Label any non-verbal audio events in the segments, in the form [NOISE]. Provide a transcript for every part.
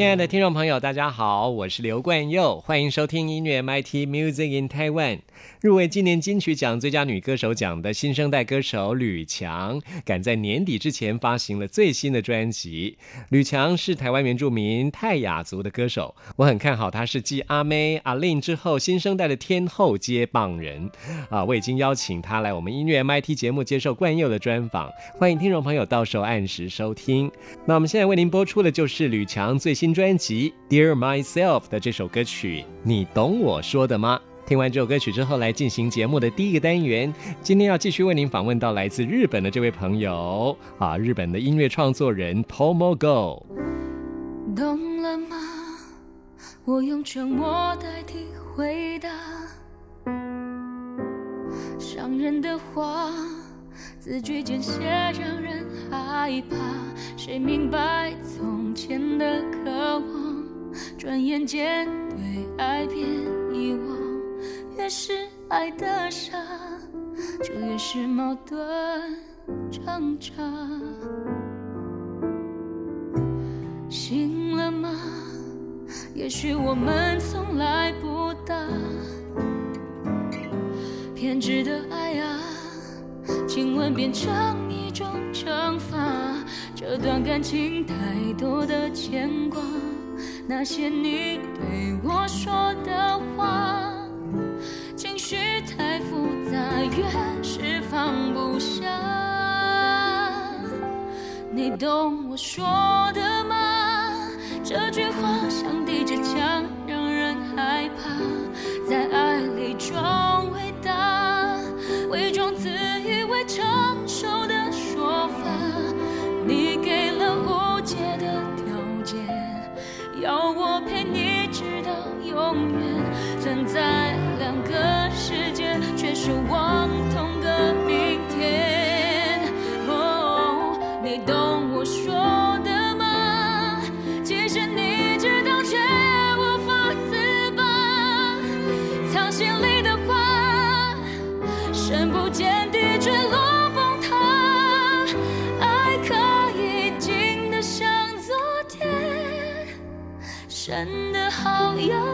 亲爱的听众朋友，大家好，我是刘冠佑，欢迎收听音乐 MIT Music in Taiwan。入围今年金曲奖最佳女歌手奖的新生代歌手吕强，赶在年底之前发行了最新的专辑。吕强是台湾原住民泰雅族的歌手，我很看好他是继阿妹、阿令之后新生代的天后接棒人。啊，我已经邀请他来我们音乐 MIT 节目接受冠佑的专访，欢迎听众朋友到时候按时收听。那我们现在为您播出的就是吕强最新专辑《Dear Myself》的这首歌曲，你懂我说的吗？听完这首歌曲之后，来进行节目的第一个单元。今天要继续为您访问到来自日本的这位朋友啊，日本的音乐创作人 Tomo Go。懂了吗？我用沉默代替回答。伤人的话，字句间写让人害怕。谁明白从前的渴望，转眼间对爱变遗忘。越是爱的傻，就越是矛盾挣扎。醒了吗？也许我们从来不大。偏执的爱啊，亲吻变成一种惩罚。这段感情太多的牵挂，那些你对我说的话。情绪太复杂，越是放不下。你懂我说的吗？这句话像抵着枪，让人害怕。在爱里装要我陪你直到永远存在。好呀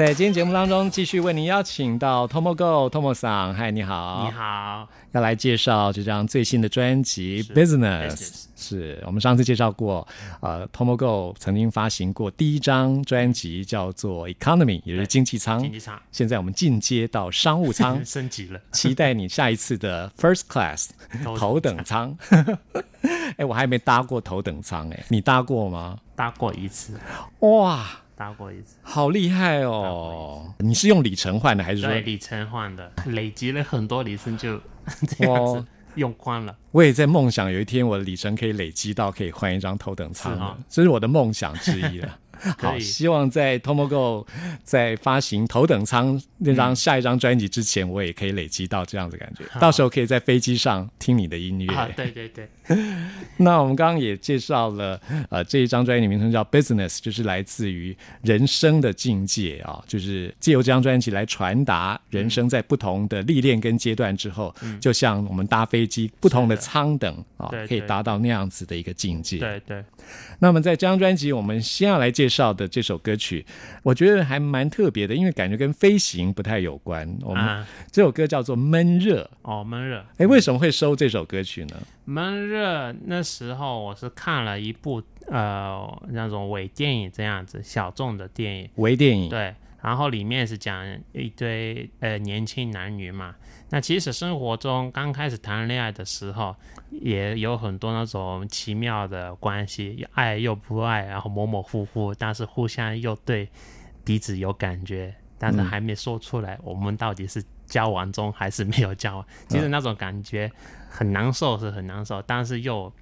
在今天节目当中，继续为您邀请到 Tomogo Tomo 桑，嗨，你好，你，好，要来介绍这张最新的专辑《Business》。是我们上次介绍过，呃，Tomogo 曾经发行过第一张专辑叫做《Economy》，也就是经济舱。经济舱现在我们进阶到商务舱，[LAUGHS] 升级了，期待你下一次的 First Class 头 [LAUGHS] 头等舱。[LAUGHS] 哎，我还没搭过头等舱，哎，你搭过吗？搭过一次，哇，搭过一次，好厉害哦！你是用里程换的，还是说对，里程换的，累积了很多里程就 [LAUGHS] 这样哦子用光了。我也在梦想有一天我的里程可以累积到可以换一张头等舱哦，这是我的梦想之一了。[LAUGHS] 好，希望在 Tomogo [LAUGHS] 在发行头等舱那张下一张专辑之前，我也可以累积到这样的感觉，到时候可以在飞机上听你的音乐。啊，对对对，[LAUGHS] 那我们刚刚也介绍了，呃，这一张专辑名称叫 Business，就是来自于人生的境界啊，就是借由这张专辑来传达人生在不同的历练跟阶段之后，就像我们搭飞机不同的舱等啊对，可以达到那样子的一个境界。对对，那么在这张专辑，我们先要来介绍的这首歌曲，我觉得还蛮特别的，因为感觉跟飞行不太有关。我们、啊，这首歌叫做《闷热》，哦，闷热，哎，为什么会收这首歌曲呢？闷热。那时候我是看了一部呃那种伪电影这样子小众的电影，微电影，对，然后里面是讲一堆呃年轻男女嘛。那其实生活中刚开始谈恋爱的时候，也有很多那种奇妙的关系，爱又不爱，然后模模糊糊，但是互相又对彼此有感觉，但是嗯还没说出来，我们到底是交往中还是没有交往？其实那种感觉很难受，是很难受，但是又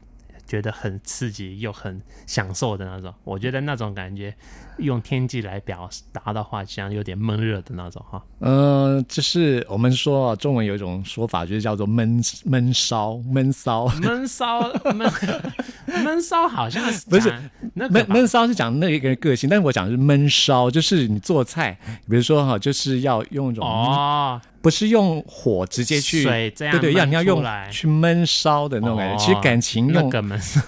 觉得很刺激又很享受的那种。我觉得那种感觉用天气来表达的话，像有点闷热的那种哈。嗯，就是我们说中文有一种说法，就是叫做闷闷烧、闷骚。闷骚闷 [LAUGHS] 闷骚好像是不是闷闷骚是讲那一个人个性，但是我讲的是闷烧，就是你做菜，比如说哈，就是要用一种、哦，不是用火直接去水这样对对，要焖你要用来去闷烧的那种感觉。哦其实感情用个闷骚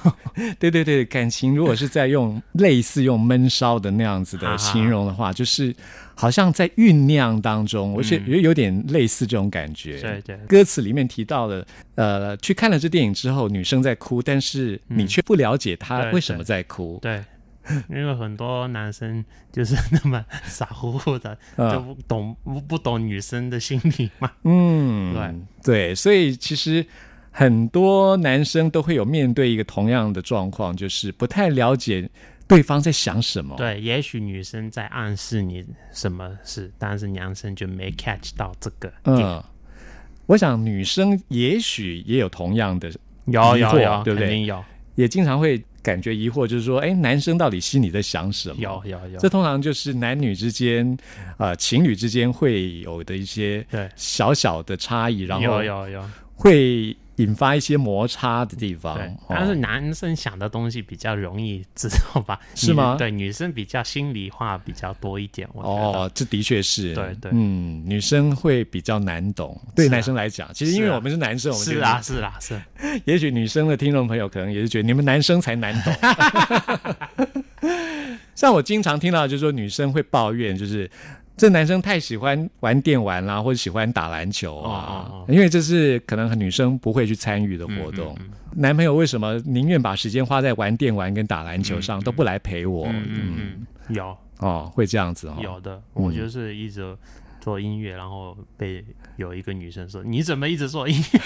对对对，感情如果是在用类似用闷烧的那样子的形容的话，就是好像在酝酿当中，我觉得嗯觉有点类似这种感觉。对对歌词里面提到了，呃，去看了这电影之后，女生在哭，但是你却不了解她为什么在哭。对。[LAUGHS] 因为很多男生就是 [LAUGHS] 那么傻乎乎的，嗯就不懂不不懂女生的心理嘛。嗯，对对，所以其实很多男生都会有面对一个同样的状况，就是不太了解对方在想什么。对，也许女生在暗示你什么事，但是男生就没 catch 到这个点。嗯，我想女生也许也有同样的，有有有，对不对肯定有，也经常会感觉疑惑，就是说，哎，男生到底心里在想什么？有有有这。通常就是男女之间，呃，情侣之间会有的一些对小小的差异，然后有有有，会引发一些摩擦的地方。但是男生想的东西比较容易知道吧？[LAUGHS] 是吗对，女生比较心里话比较多一点。哦，这的确是，对对嗯，女生会比较难懂，对男生来讲，其实因为我们是男生，我们就是啊，是啊，是啊。[LAUGHS] 也许女生的听众朋友可能也是觉得你们男生才难懂。[LAUGHS] 像我经常听到，就是说女生会抱怨，就是这男生太喜欢玩电玩啦，或者喜欢打篮球啊，哦哦哦。因为这是可能女生不会去参与的活动。嗯男朋友为什么宁愿把时间花在玩电玩跟打篮球上，都不来陪我？嗯，有。哦，会这样子哦。有的，我就是一直做音乐，然后被有一个女生说：“你怎么一直做音乐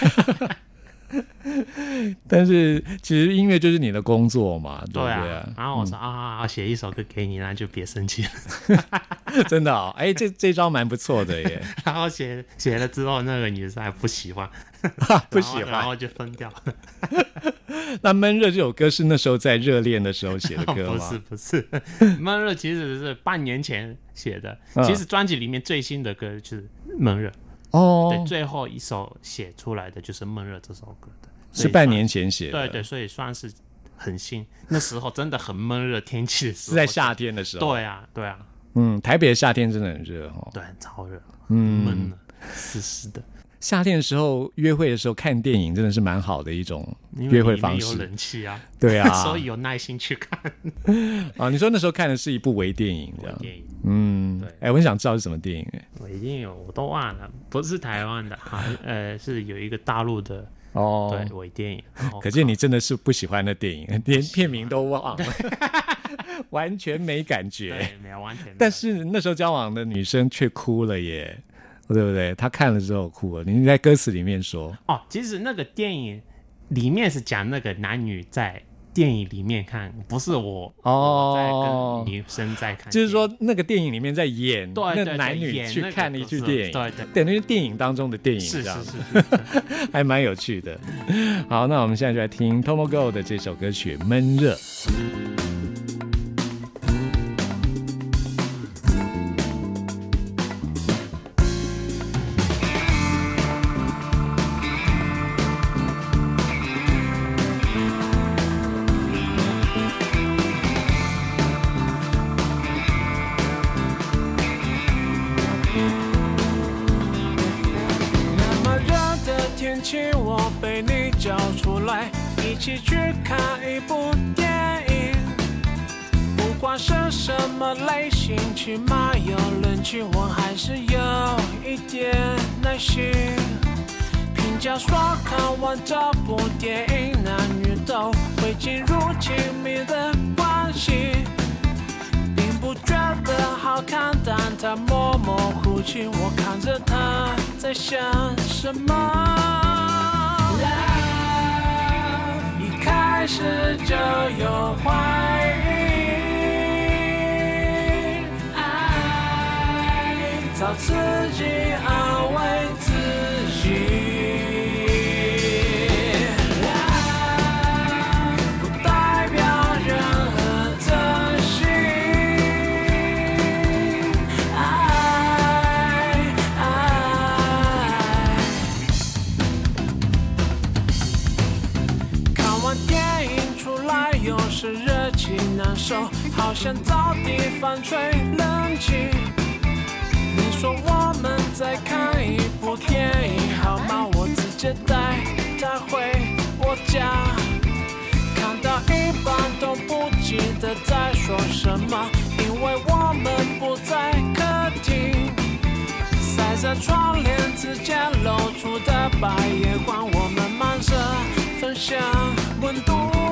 [LAUGHS] 但是其实音乐就是你的工作嘛，？”对不对然后我说：“啊，我写一首歌给你，那就别生气了。[LAUGHS] 真的哦，哎，这这招蛮不错的耶，” [LAUGHS] 然后写写了之后，那个女生还不喜欢，不喜欢。然后就分掉。那闷热这首歌是那时候在热恋的时候写的歌吗不？是不是，闷热其实是半年前写的。嗯其实专辑里面最新的歌就是闷热，哦对，，最后一首写出来的就是闷热这首歌的，是半年前写的，对对，，所以算是很新。那时候真的很闷热天气是在夏天的时候。对啊对啊，嗯，台北的夏天真的很热哦。对，超热，嗯闷的，湿湿的。夏天的时候约会的时候看电影真的是蛮好的一种约会方式有方式。冷气啊，对啊，[LAUGHS] 所以有耐心去看 [LAUGHS] 啊，你说那时候看的是一部微电影，这样。电影。嗯对，哎，我很想知道是什么电影哎。我一定有，我都忘了，不是台湾的，[LAUGHS] 好，呃，是有一个大陆的，哦，对，微电影。哦可见你真的是不喜欢的电影，连片名都忘了，完全没感觉。对，没有完全。但是那时候交往的女生却哭了耶，对不对？他看了之后哭了。你在歌词里面说，哦，其实那个电影里面是讲那个男女在电影里面看，不是我哦我在跟女生在看，就是说那个电影里面在演对对对那男女演去看了一故事部电影，对对等于是电影当中的电影，是是是是，[LAUGHS] 还蛮有趣的。好，那我们现在就来听 Tomo Go 的这首歌曲《闷热》。这部电影，男女都会进入亲密的关系。并不觉得好看，但他默默哭泣，我看着他在想什么。一开始就有怀疑，爱找刺激难受，好想找地方吹冷气。你说我们再看一部电影好吗？我直接带他回我家。看到一半都不记得在说什么，因为我们不在客厅。塞在窗帘之间露出的白夜光，我们慢着分享温度。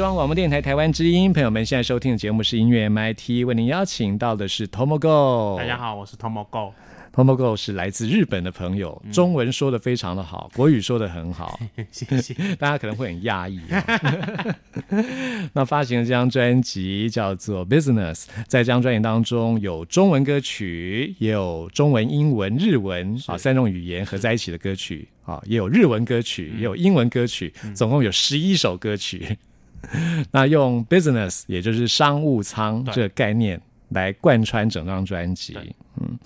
中央广播电台台湾之音，朋友们现在收听的节目是音乐 MIT，为您邀请到的是 Tomo Go。大家，好，我是 Tomo Go。Tomo Go 是来自日本的朋友，中文说的非常的好，国语说的很好，[LAUGHS] 谢谢。大家可能会很讶异、啊。[LAUGHS] 那发行的这张专辑叫做《Business》，在这张专辑当中有中文歌曲，也有中文、英文、日文啊三种语言合在一起的歌曲啊，也有日文歌曲，也有英文歌曲，总共有十一首歌曲。[LAUGHS] 那用 business，也就是商务舱这个概念来贯穿整张专辑。嗯，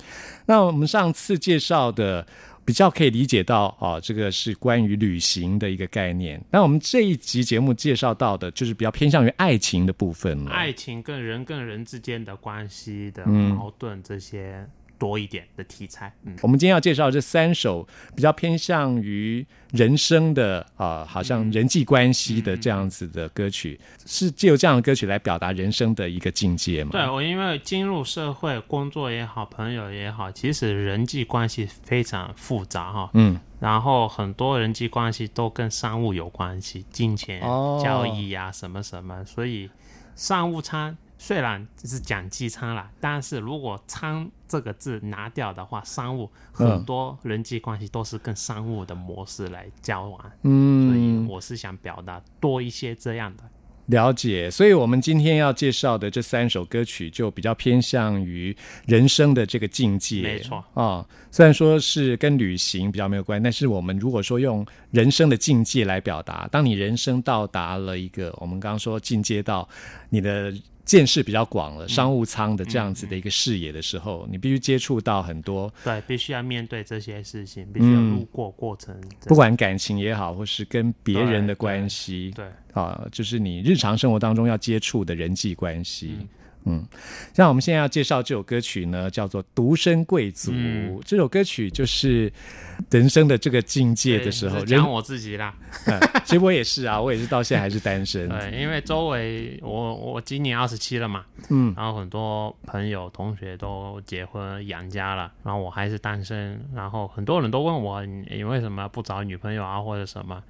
那我们上次介绍的比较可以理解到，哦，这个是关于旅行的一个概念。那我们这一集节目介绍到的，就是比较偏向于爱情的部分了。爱情跟人跟人之间的关系的嗯矛盾这些多一点的题材。嗯，我们今天要介绍这三首比较偏向于人生的啊、呃好像人际关系的这样子的歌曲，是借由这样的歌曲来表达人生的一个境界嘛？对我因为进入社会，工作也好，朋友也好，其实人际关系非常复杂哈。嗯，然后很多人际关系都跟商务有关系，金钱、哦交易呀、什么什么，所以商务舱虽然是讲机舱了，但是如果“舱”这个字拿掉的话，商务嗯很多人际关系都是跟商务的模式来交往，嗯所以嗯，我是想表达多一些这样的。了解。所以我们今天要介绍的这三首歌曲，就比较偏向于人生的这个境界。没错啊、虽然说是跟旅行比较没有关系，但是我们如果说用人生的境界来表达，当你人生到达了一个我们刚刚说进阶到你的。见识比较广了，商务舱的这样子的一个视野的时候，你必须接触到很多，对，必须要面对这些事情，必须要路过过程。不管感情也好，或是跟别人的对关系，对，啊，就是你日常生活当中要接触的人际关系。嗯，像我们现在要介绍这首歌曲呢，叫做《独身贵族》。嗯这首歌曲就是人生的这个境界的时候，讲，我自己啦。嗯 [LAUGHS] 其实我也是啊，我也是到现在还是单身。对，因为周围我我今年二十七了嘛，嗯，然后很多朋友同学都结婚养家了，然后我还是单身，然后很多人都问我你你为什么不找女朋友啊或者什么？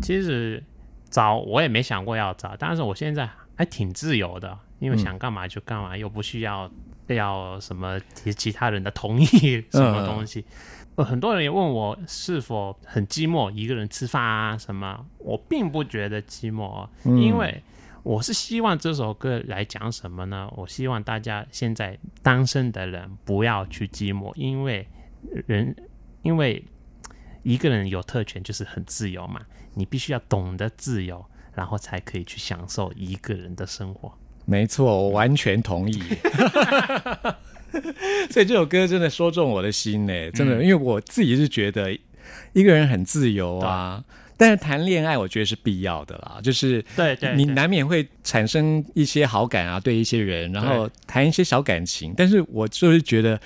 其实找我也没想过要找，但是我现在还挺自由的，因为想干嘛就干嘛，又不需要要什么其其他人的同意 [LAUGHS] 什么东西。呃很多人也问我是否很寂寞，一个人吃饭啊什么，我并不觉得寂寞哦，因为我是希望这首歌来讲什么呢？我希望大家现在单身的人不要去寂寞，因为人，因为一个人有特权就是很自由嘛，你必须要懂得自由，然后才可以去享受一个人的生活。没错，我完全同意。[LAUGHS] 所以这首歌真的说中我的心呢，真的，嗯。因为我自己是觉得一个人很自由啊，但是谈恋爱我觉得是必要的啦，就是对对对。你难免会产生一些好感啊，对一些人，然后谈一些小感情，但是我就是觉得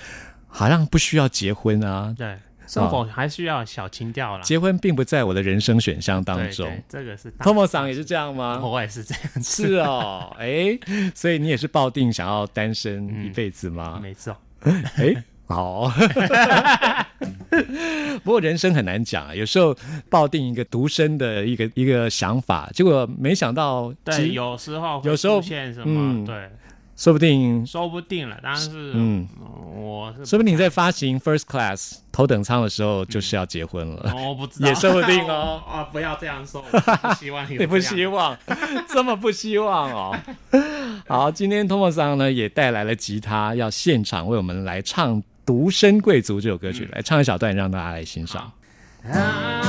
好像不需要结婚啊，对，生活还需要小情调啦。结婚并不在我的人生选项当对中对。这个是大 Tomo 桑也是这样吗？[LAUGHS] 我也是这样子，是哦，哎，所以你也是抱定想要单身一辈子吗？[LAUGHS] 没错。哎，好。[LAUGHS] 不过人生很难讲啊，有时候抱定一个独身的一个一个想法，结果没想到，对，其有时候有时候出现什嗯么，对，说不定，说不定了。但是，嗯嗯，我是说不定你在发行 First Class 头等舱的时候就是要结婚了。我不知道，也说不定哦 [LAUGHS] 啊，不要这样说，[LAUGHS] 我不希望有你不希望，[LAUGHS] 这么不希望哦。好，今天 Tomo 桑呢也带来了吉他，要现场为我们来唱《独身贵族》这首歌曲，来唱一小段，让大家来欣赏。啊，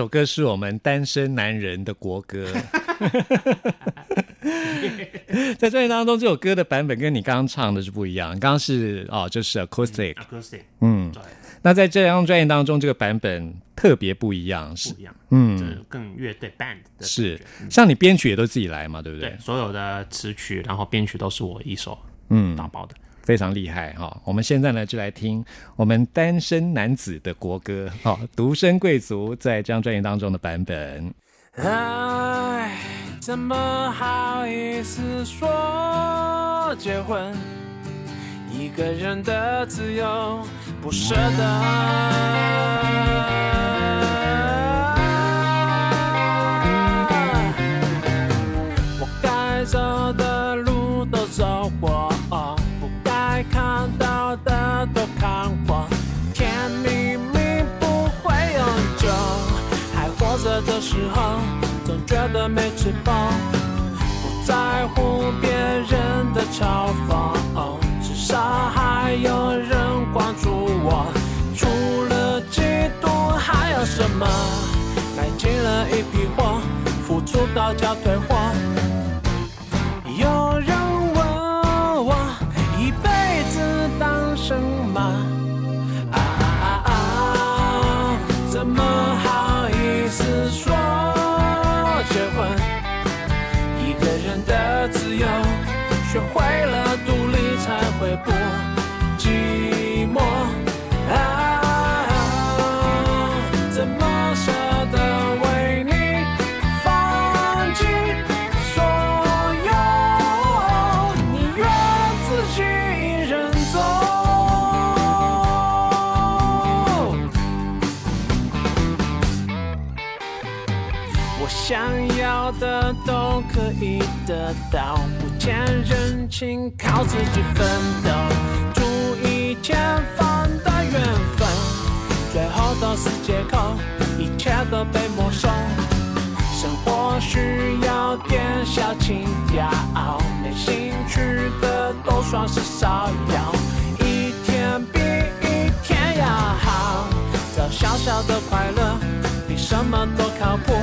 首歌是我们单身男人的国歌。[LAUGHS] 在专辑当中，这首歌的版本跟你刚刚唱的是不一样。刚刚是哦，就是 acoustic，acoustic，嗯，对，那在这张专辑当中，这个版本特别不一样，是不一样，嗯这更乐队 band 的是像你编曲也都自己来嘛，对不对？对，所有的词曲，然后编曲都是我一手嗯，打包的。非常厉害哈、我们现在呢就来听我们单身男子的国歌哈、独身贵族在这张专辑当中的版本。唉，怎么好意思说结婚？一个人的自由不舍得。我该走的路都走过，的时候，总觉得没吃饱。不在乎别人的嘲讽，至少还有人关注我。除了嫉妒还有什么？买进了一批货，付出到家退货。想要的都可以得到，不欠人情，靠自己奋斗，注意前方的缘分，最后都是借口，一切都被没收。生活需要点小情调，没兴趣的都算是骚扰，一天比一天要好，找小小的快乐，比什么都靠谱。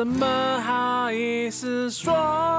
怎么好意思说？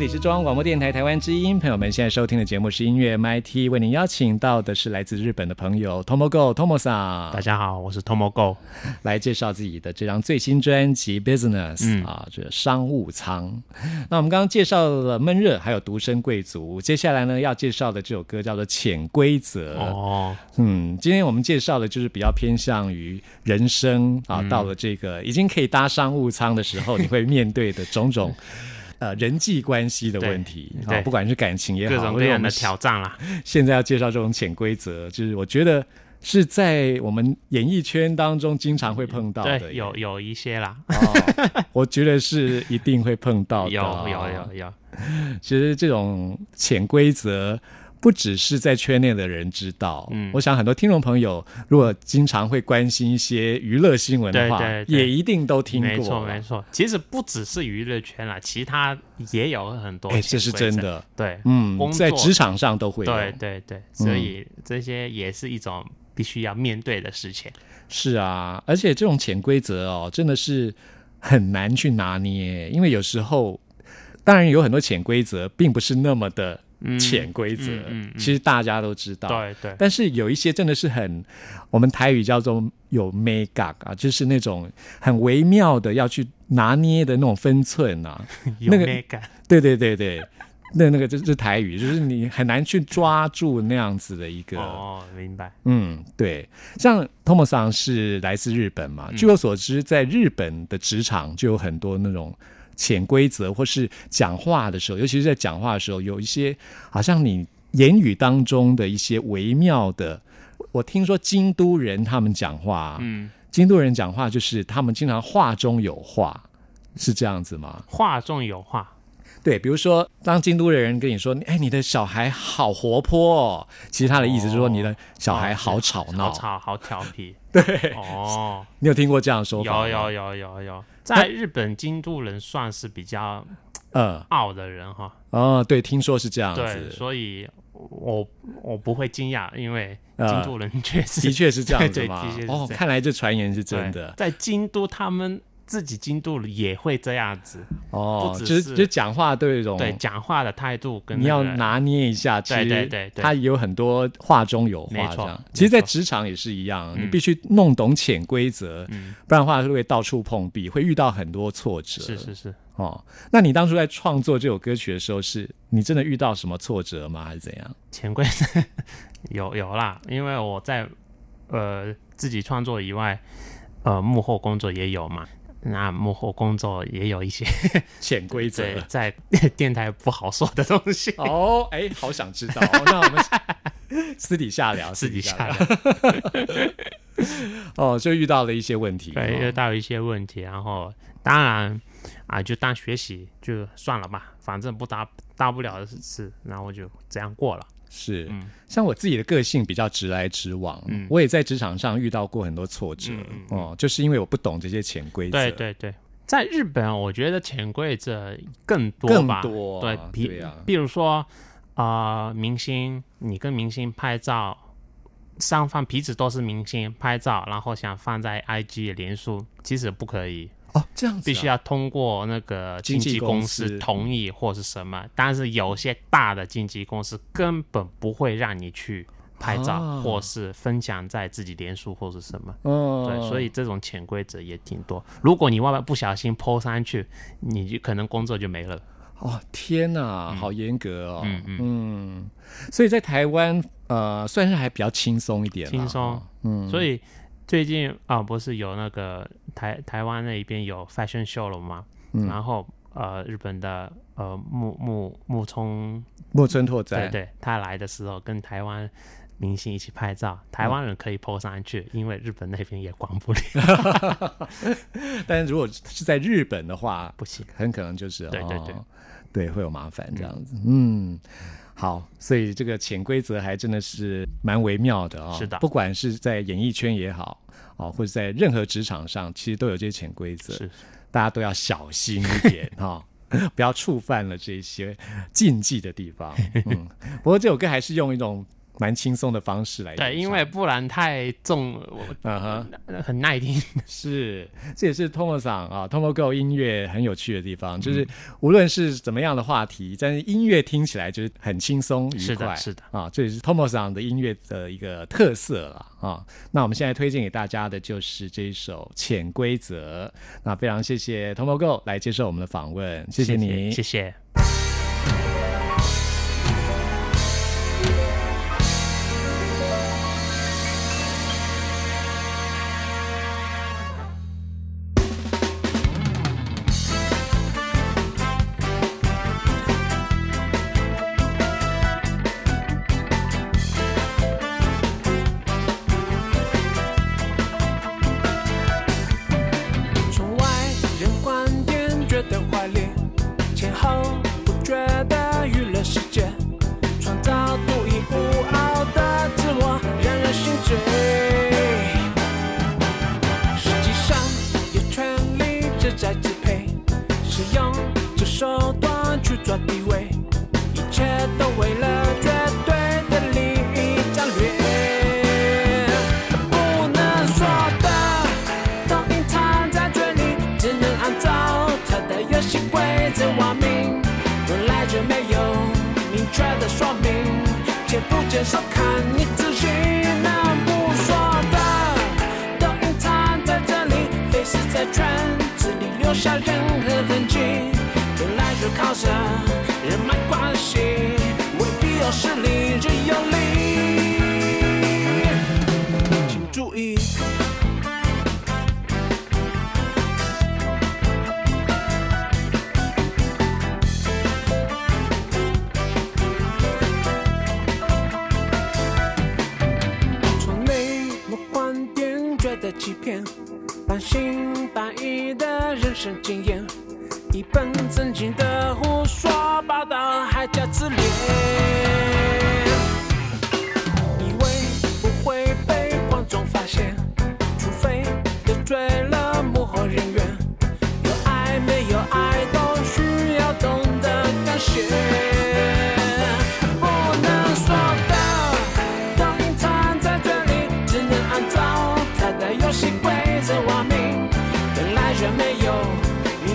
里是中央广播电台台湾之音，朋友们现在收听的节目是音乐 MIT，为您邀请到的是来自日本的朋友 Tomogo Tomo 桑大，家好，我是 Tomo Go。来介绍自己的这张最新专辑 Business、嗯啊，这商务舱。那我们刚刚介绍了闷热，还有独身贵族，接下来呢要介绍的这首歌叫做潜规则。哦，嗯，今天我们介绍的就是比较偏向于人生啊，到了这个已经可以搭商务舱的时候，你会面对的种种。呃，人际关系的问题不管是感情也好，各种各样的挑战啦。现在要介绍这种潜规则，就是我觉得是在我们演艺圈当中经常会碰到的。对，有有一些啦，哦，我觉得是一定会碰到的。[LAUGHS] 有有有有，其实这种潜规则。不只是在圈内的人知道，嗯我想很多听众朋友如果经常会关心一些娱乐新闻的话，对对对也一定都听过。没错没错。其实不只是娱乐圈啦，其他也有很多。哎，这是真。的。对，嗯在职场上都会有。对对对，所以这些也是一种必须要面对的事情。是啊，而且这种潜规则哦，真的是很难去拿捏，因为有时候，当然有很多潜规则，并不是那么的嗯潜规则，嗯嗯嗯其实大家都知道。对对，但是有一些真的是很，我们台语叫做有 make up 啊，就是那种很微妙的要去拿捏的那种分寸啊。有 [LAUGHS] 那个美感。对对对对，那那个就是台语，就是你很难去抓住那样子的一个。哦，明白。嗯，对，像 Tomo 桑是来自日本嘛，嗯据我所知，在日本的职场就有很多那种潜规则，或是讲话的时候，尤其是在讲话的时候，有一些好像你言语当中的一些微妙的。我听说京都人他们讲话，嗯，京都人讲话就是他们经常话中有话，是这样子吗？话中有话。对，比如说，当京都的人跟你说：“哎，你的小孩好活泼哦。”其实他的意思是说你的小孩好吵闹。好吵，好调皮。对，哦，你有听过这样的说？有有有有有，在日本京都人算是比较呃，傲的人哈。哦，对，听说是这样对，子，所以我我不会惊讶，因为呃京都人确实的确是这样子对嘛哦，看来这传言是真的在京都他们自己京都也会这样子，哦，不只就是就讲话都有一种对讲话的态度跟你要拿捏一下，其对实对对对他有很多话中有没错话这样。其实，在职场也是一样，你嗯必须弄懂潜规则，嗯不然的话会到处碰壁，会遇到很多挫折。是是是，哦，那你当初在创作这首歌曲的时候，是你真的遇到什么挫折吗？还是怎样？潜规则 [LAUGHS] 有有啦，因为我在呃自己创作以外，呃幕后工作也有嘛。那幕后工作也有一些潜规则。在 [LAUGHS] 电台不好说的东西，哦，哎，好想知道。哦那我们私底下聊，私底下聊。[LAUGHS] 哦，就遇到了一些问题。对，遇哦到一些问题，然后当然啊，就当学习就算了吧，反正不大大不了的事，然后就这样过了。是，嗯像我自己的个性比较直来直往，嗯我也在职场上遇到过很多挫折。哦，就是因为我不懂这些潜规则。对对对，在日本，我觉得潜规则更多更吧，多对比对啊比如说啊、呃明星，你跟明星拍照，双方彼此都是明星拍照，然后想放在 IG 脸书，其实不可以。哦，这样子、啊、必须要通过那个经纪公司司同意或是什么，但是有些大的经纪公司根本不会让你去拍照，啊。或是分享在自己脸书或是什么。嗯，对，所以这种潜规则也挺多。如果你万万不小心 PO 上去，你就可能工作就没了。哦，天哪，好严格哦。嗯嗯。嗯。所以在台湾，呃，算是还比较轻松一点啦，轻松。哦。嗯，所以最近啊、不是有那个台台湾那边有 fashion show 了吗？嗯然后呃，日本的呃木木木聪木村拓哉，对对，他来的时候跟台湾明星一起拍照，台湾人可以 po 上去，因为日本那边也管不了，[LAUGHS] 但是如果是在日本的话，不行。很可能就是对对对哦对会有麻烦这样子。嗯，好，所以这个潜规则还真的是蛮微妙的啊、是的不管是在演艺圈也好啊、或者在任何职场上，其实都有这些潜规则，是大家都要小心一点哈。[LAUGHS] 不要触犯了这些禁忌的地方。嗯，不过这首歌还是用一种蛮轻松的方式来。对，因为不然太重，我嗯哼，很耐听。[LAUGHS] 是，这也是 Tomo 桑啊，Tomo Go 音乐很有趣的地方，嗯就是无论是怎么样的话题，但是音乐听起来就是很轻松愉是快。的是的啊，这也是 Tomo 桑的音乐的一个特色了啊。那我们现在推荐给大家的就是这一首《潜规则》。那非常谢谢 Tomo Go 来接受我们的访问，谢谢你，谢谢。没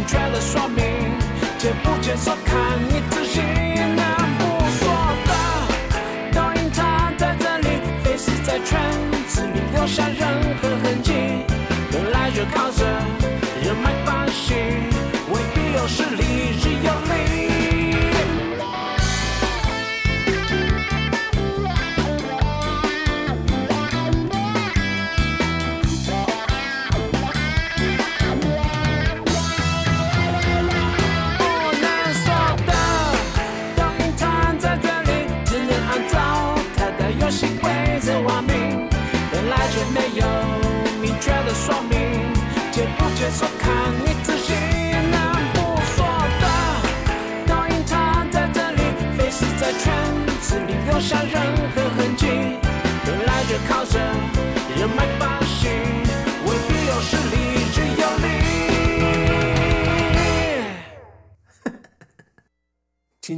明确的说明，接不接受看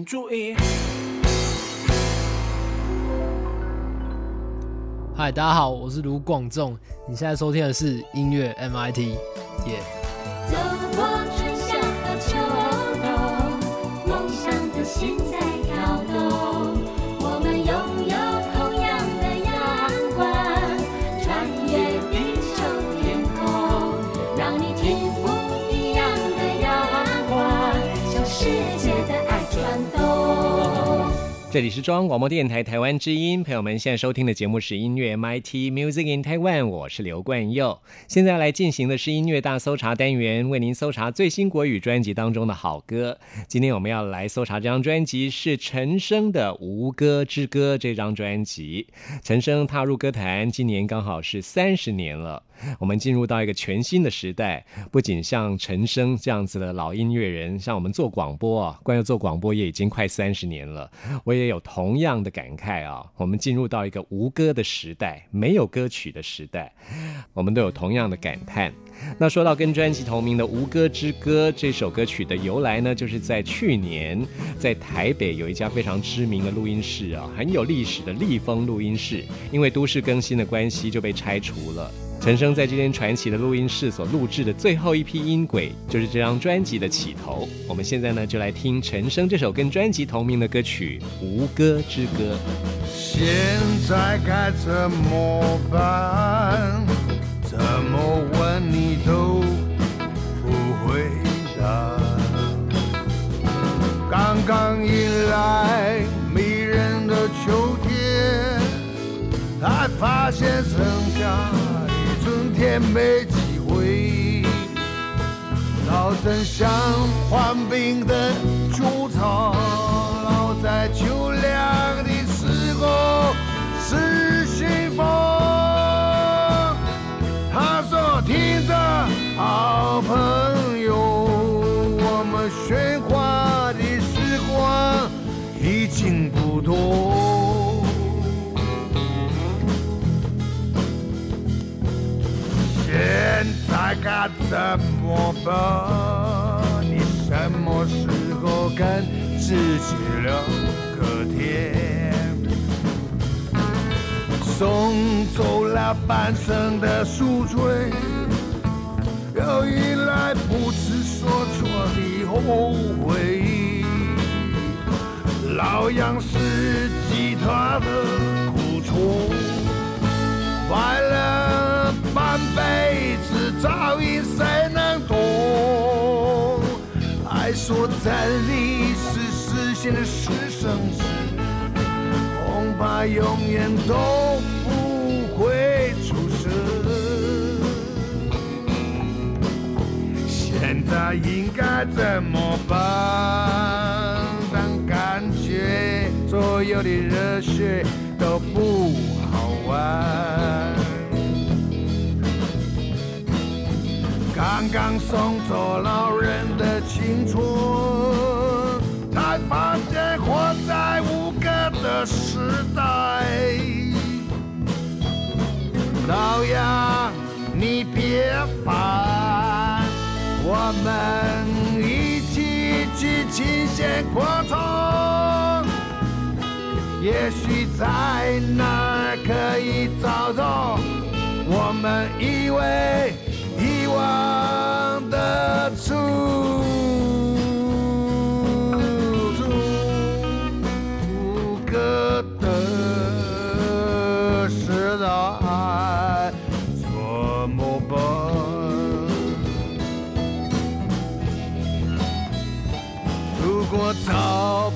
注意。嗨，大家好，我是卢广仲，你现在收听的是音乐 MIT，耶、这里是中央广播电台台湾之音，朋友们现在收听的节目是音乐 MIT Music in Taiwan，我是刘冠佑。现在来进行的是音乐大搜查单元，为您搜查最新国语专辑当中的好歌。今天我们要来搜查这张专辑是陈升的《无歌之歌》这张专辑。陈升踏入歌坛，今年刚好是三十年了。[LAUGHS] 我们进入到一个全新的时代，不仅像陈升这样子的老音乐人，像我们做广播啊，关于做广播也已经快三十年了，我也有同样的感慨啊。我们进入到一个无歌的时代，没有歌曲的时代，我们都有同样的感叹。那说到跟专辑同名的《无歌之歌》这首歌曲的由来呢，就是在去年在台北有一家非常知名的录音室啊，很有历史的立丰录音室，因为都市更新的关系就被拆除了。陈升在这间传奇的录音室所录制的最后一批音轨，就是这张专辑的起头。我们现在呢，就来听陈升这首跟专辑同名的歌曲《无歌之歌》。现在该怎么办？怎么问你都不回答。刚刚一没机会。老真像患病的猪草，老在秋凉的时候该怎么办？你什么时候跟自己聊个天？送走了半生的宿醉，又迎来不知所措的后悔。老杨是吉他的苦衷，坏了半辈子噪音谁能懂？爱说真理是实现的是生死，恐怕永远都不会出事。现在应该怎么办？当感觉所有的热血都不好玩。刚刚送走老人的青春，才发现活在无歌的时代。老杨，你别烦，我们一起去琴弦扩充。也许在那儿可以找到我们以为遗忘的处。无歌的时代怎么办？如果早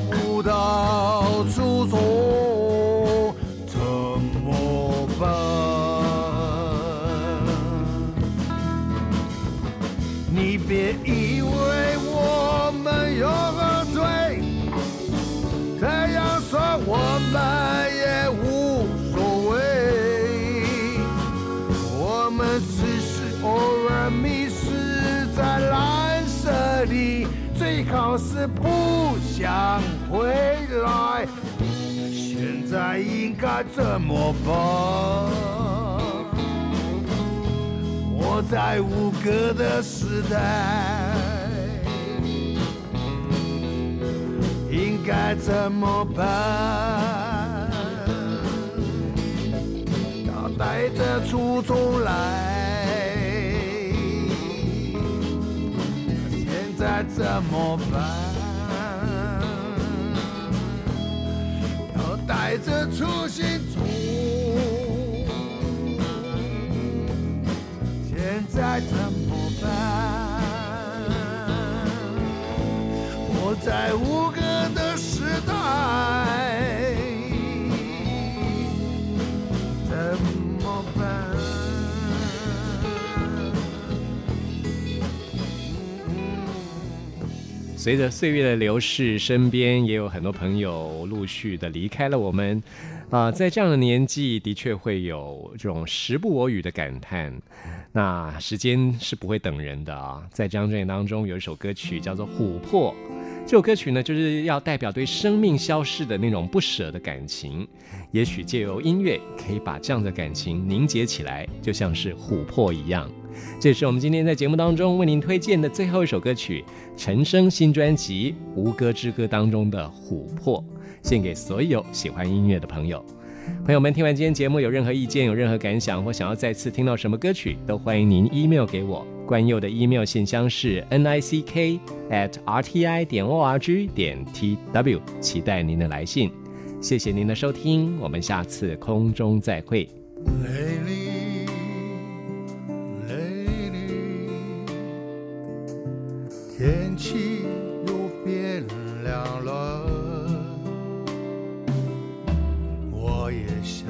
是不想回来。现在应该怎么办？我在无歌的时代，应该怎么办？要带着初衷来，怎么办？要带着初心走。现在怎么办？我在无随着岁月的流逝，身边也有很多朋友陆续的离开了我们。啊、在这样的年纪，的确会有这种时不我与的感叹。那时间是不会等人的啊！在张专辑当中，有一首歌曲叫做《琥珀》，这首歌曲呢，就是要代表对生命消逝的那种不舍的感情。也许借由音乐，可以把这样的感情凝结起来，就像是琥珀一样。这是我们今天在节目当中为您推荐的最后一首歌曲，陈升新专辑《无歌之歌》当中的《琥珀》，献给所有喜欢音乐的朋友。朋友们，听完今天节目有任何意见、有任何感想，或想要再次听到什么歌曲，都欢迎您 email 给我。关佑的 email 信箱是 n i c k at r t i 点 o r g 点 t w，期待您的来信。谢谢您的收听，我们下次空中再会。天气又变凉了，我也想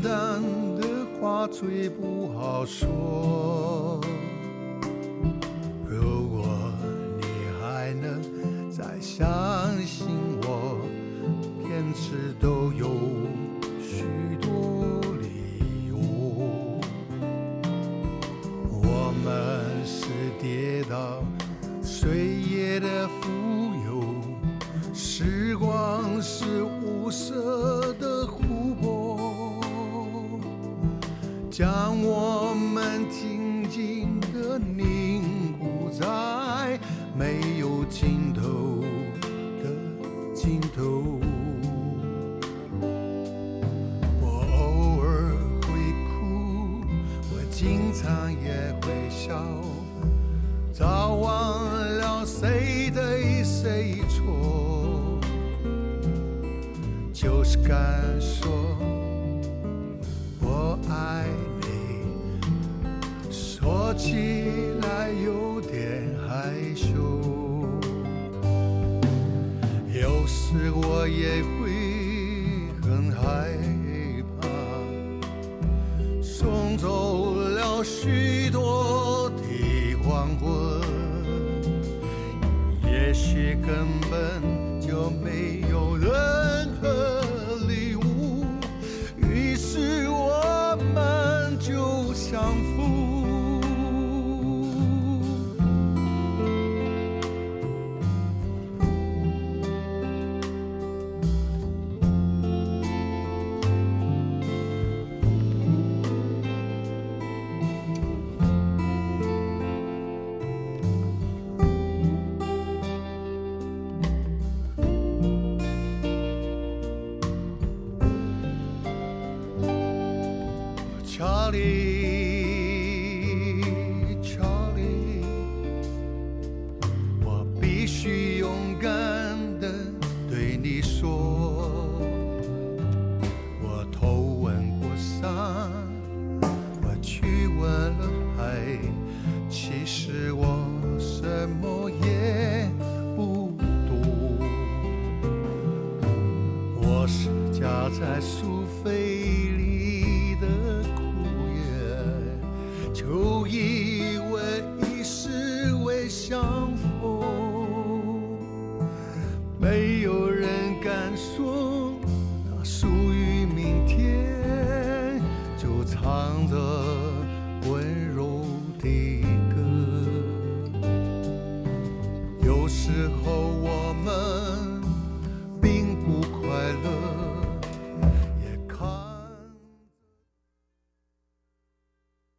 单的话最不好说。如果你还能再相信我，坚持都有